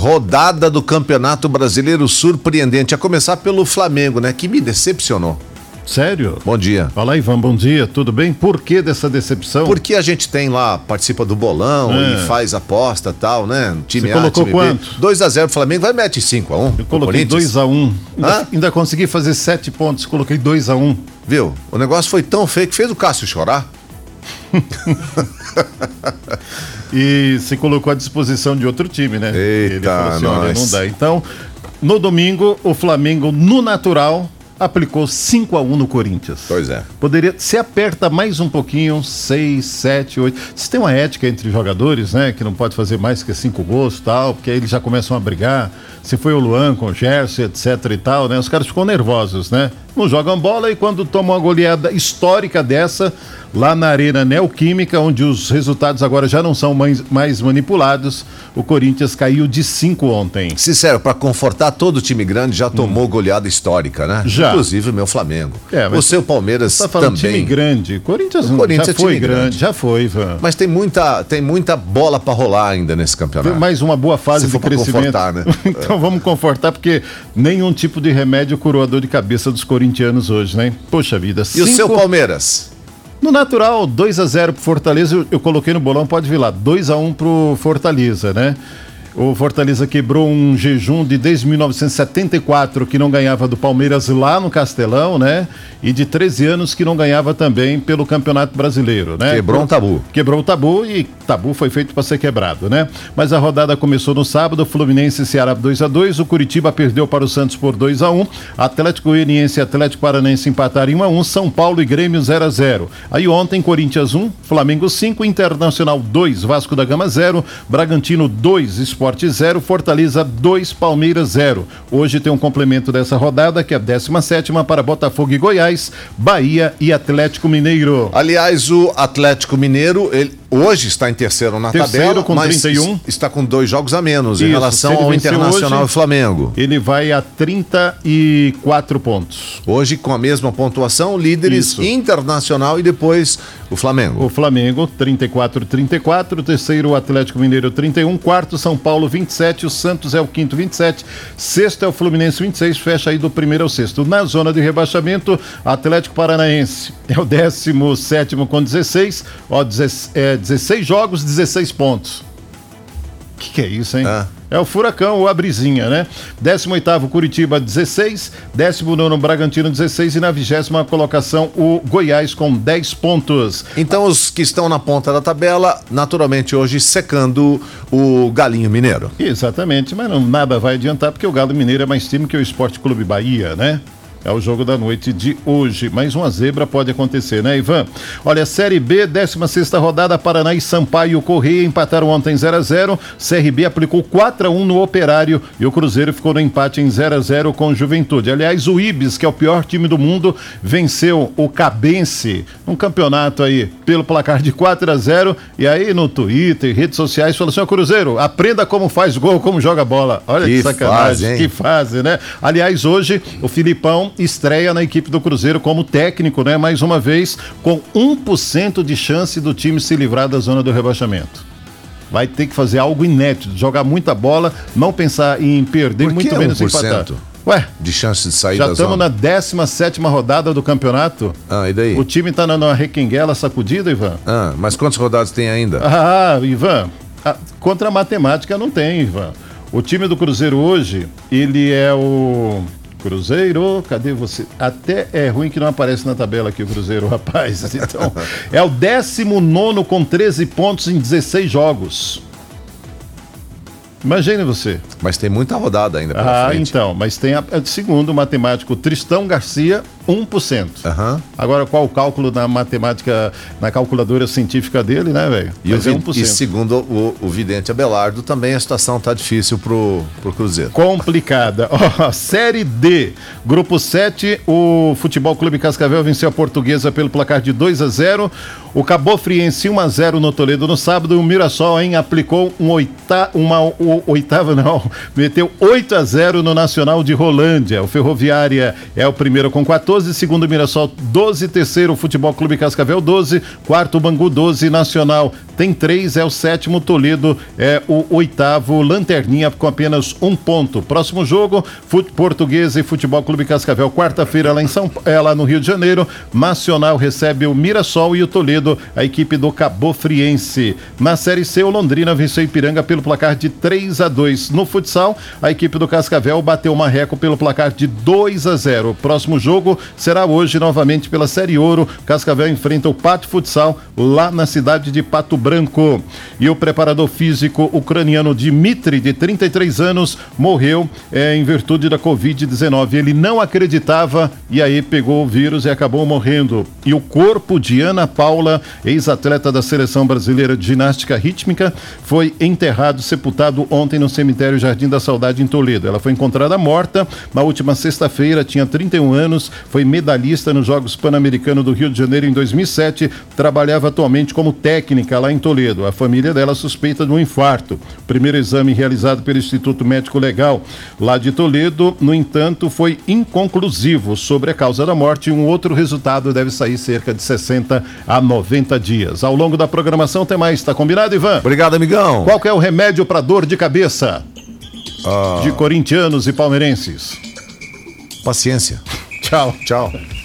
Rodada do Campeonato Brasileiro surpreendente. A começar pelo Flamengo, né? Que me decepcionou. Sério? Bom dia. Fala, Ivan, bom dia, tudo bem? Por que dessa decepção? Porque a gente tem lá, participa do bolão É. e faz aposta e tal, né? Time Você A, colocou time quanto? B. 2x0 Flamengo, vai mete 5x1. Eu coloquei 2x1. Um. Ainda, ainda consegui fazer 7 pontos, coloquei 2x1. Um. Viu? O negócio foi tão feio que fez o Cássio chorar. E se colocou à disposição de outro time, né? Eita, Ele falou assim: olha, não dá. Então, no domingo, o Flamengo, no natural, aplicou 5x1 no Corinthians. Pois é. Poderia. Se aperta mais um pouquinho, 6, 7, 8. Se tem uma ética entre jogadores, né? Que não pode fazer mais que cinco gols e tal, porque aí eles já começam a brigar. Se foi o Luan com o Gerson, etc e tal, né? Os caras ficam nervosos, né? Não jogam bola e quando tomam uma goleada histórica dessa, lá na Arena Neoquímica, onde os resultados agora já não são mais, mais manipulados, o Corinthians caiu de 5 ontem. Sincero, pra confortar todo o time grande, já tomou goleada histórica, né? Hum. Já. Inclusive o meu Flamengo. É, o seu Palmeiras tá falando também. time grande. Corinthians, não, Corinthians já é foi time grande, grande. já foi, Ivan. Mas tem muita, tem muita bola pra rolar ainda nesse campeonato. Mais uma boa fase Se de crescimento. confortar, né? então vamos confortar, porque nenhum tipo de remédio curou a dor de cabeça dos corintianos hoje, né? Poxa vida. E o cinco- seu Palmeiras? No natural, 2 a 0 pro Fortaleza, eu, eu coloquei no bolão, pode vir lá. 2 a 1 pro Fortaleza, né? O Fortaleza quebrou um jejum de desde 1974 que não ganhava do Palmeiras lá no Castelão, né? E de 13 anos que não ganhava também pelo Campeonato Brasileiro, né? Quebrou um tabu. Quebrou o tabu e tabu foi feito para ser quebrado, né? Mas a rodada começou no sábado, Fluminense e Ceará 2 a 2, o Curitiba perdeu para o Santos por 2 a 1, Atlético Goianiense e Atlético Paranaense empataram em 1 a 1, São Paulo e Grêmio 0 a 0. Aí ontem Corinthians 1, Flamengo 5, Internacional 2, Vasco da Gama 0, Bragantino 2, Esporte 0, Fortaleza 2, Palmeiras 0. Hoje tem um complemento dessa rodada que é a 17ª para Botafogo e Goiás, Bahia e Atlético Mineiro. Aliás, o Atlético Mineiro, ele hoje está em terceiro na Terceiro tabela, com mas 31. es- está com dois jogos a menos em Isso, relação se ele ao Internacional hoje- e Flamengo. Ele vai a 34 pontos. Hoje com a mesma pontuação, líderes Isso. Internacional e depois o Flamengo. O Flamengo, 34 34, o terceiro o Atlético Mineiro 31, quarto São Paulo 27, o Santos é o quinto 27, sexto é o Fluminense 26, fecha aí do primeiro ao sexto. Na zona de rebaixamento, Atlético Paranaense é o 17 com 16, ó, 16, é, 16 jogos, 16 pontos. O que, que é isso, hein? Ah. É o Furacão ou a Brisinha, né? 18º Curitiba 16, 19º Bragantino 16 e na vigésima colocação o Goiás com 10 pontos. Então os que estão na ponta da tabela, naturalmente hoje secando o Galinho Mineiro. Exatamente, mas não, nada vai adiantar porque o Galo Mineiro é mais time que o Esporte Clube Bahia, né? É o jogo da noite de hoje. Mais uma zebra pode acontecer, né, Ivan? Olha, Série B, 16 rodada, Paraná e Sampaio Correia empataram ontem 0 a 0 CRB aplicou 4 a 1 no Operário e o Cruzeiro ficou no empate em 0 a 0 com Juventude. Aliás, o Ibis, que é o pior time do mundo, venceu o Cabense num campeonato aí pelo placar de 4 a 0 e aí no Twitter, redes sociais, falou assim: "Ó, Cruzeiro, aprenda como faz gol, como joga bola. Olha que, Que sacanagem, fase, que fase, né? Aliás, hoje o Filipão estreia na equipe do Cruzeiro como técnico, né? Mais uma vez, com 1% de chance do time se livrar da zona do rebaixamento. Vai ter que fazer algo inédito, jogar muita bola, não pensar em perder, Por muito menos 1%? empatar. Ué, De chance de sair já estamos na 17 rodada do campeonato. Ah, e daí? O time tá na, na requenguela sacudida, Ivan? Ah, mas quantas rodadas tem ainda? Ah, Ivan, a- contra a matemática não tem, Ivan. O time do Cruzeiro hoje, ele é o. Cruzeiro, cadê você? Até é ruim que não aparece na tabela aqui o Cruzeiro, rapaz. Então, é o 19 com 13 pontos em 16 jogos. Imagine você. Mas tem muita rodada ainda pela Ah, frente. então, mas tem a, a- segundo o matemático Tristão Garcia, 1%. Aham. Agora, qual o cálculo na matemática, na calculadora científica dele, né, velho? E, o Mas é vi- 1%. e segundo o, o vidente Abelardo, também a situação tá difícil pro, pro Cruzeiro. complicada. Ó, série D, grupo 7, o Futebol Clube Cascavel venceu a Portuguesa pelo placar de 2 a 0. O Cabo Friense 1 a 0 no Toledo no sábado. E o Mirassol, hein, aplicou um oita, uma o, oitava não, meteu 8 a 0 no Nacional de Rolândia. O Ferroviária é o primeiro com 14 12, segundo Mirassol 12, terceiro Futebol Clube Cascavel 12, quarto Bangu 12, Nacional tem três, é o sétimo, Toledo é o oitavo, Lanterninha com apenas um ponto. Próximo jogo, Fute Português e Futebol Clube Cascavel, quarta-feira lá em São é, lá no Rio de Janeiro, Nacional recebe o Mirassol e o Toledo, a equipe do Cabo Friense. Na Série C, o Londrina venceu Ipiranga pelo placar de 3 a 2. No futsal, a equipe do Cascavel bateu o Marreco pelo placar de 2 a 0. Próximo jogo será hoje novamente pela Série Ouro. Cascavel enfrenta o Pato Futsal lá na cidade de Pato Branco. E o preparador físico ucraniano Dmitry, de 33 anos, morreu é, em virtude da Covid-19. Ele não acreditava e aí pegou o vírus e acabou morrendo. E o corpo de Ana Paula, ex-atleta da seleção brasileira de ginástica rítmica, foi enterrado, sepultado ontem no cemitério Jardim da Saudade, em Toledo. Ela foi encontrada morta na última sexta-feira, tinha 31 anos, foi medalhista nos Jogos Pan-Americanos do Rio de Janeiro em 2007, trabalhava atualmente como técnica lá em Toledo. A família dela suspeita de um infarto. O primeiro exame realizado pelo Instituto Médico Legal lá de Toledo, no entanto, foi inconclusivo sobre a causa da morte um outro resultado deve sair cerca de 60 a 90 dias. Ao longo da programação tem mais, tá combinado, Ivan? Obrigado, amigão. Qual é o remédio para dor de cabeça? Ah. De corintianos e palmeirenses. Paciência. Ciao. Ciao.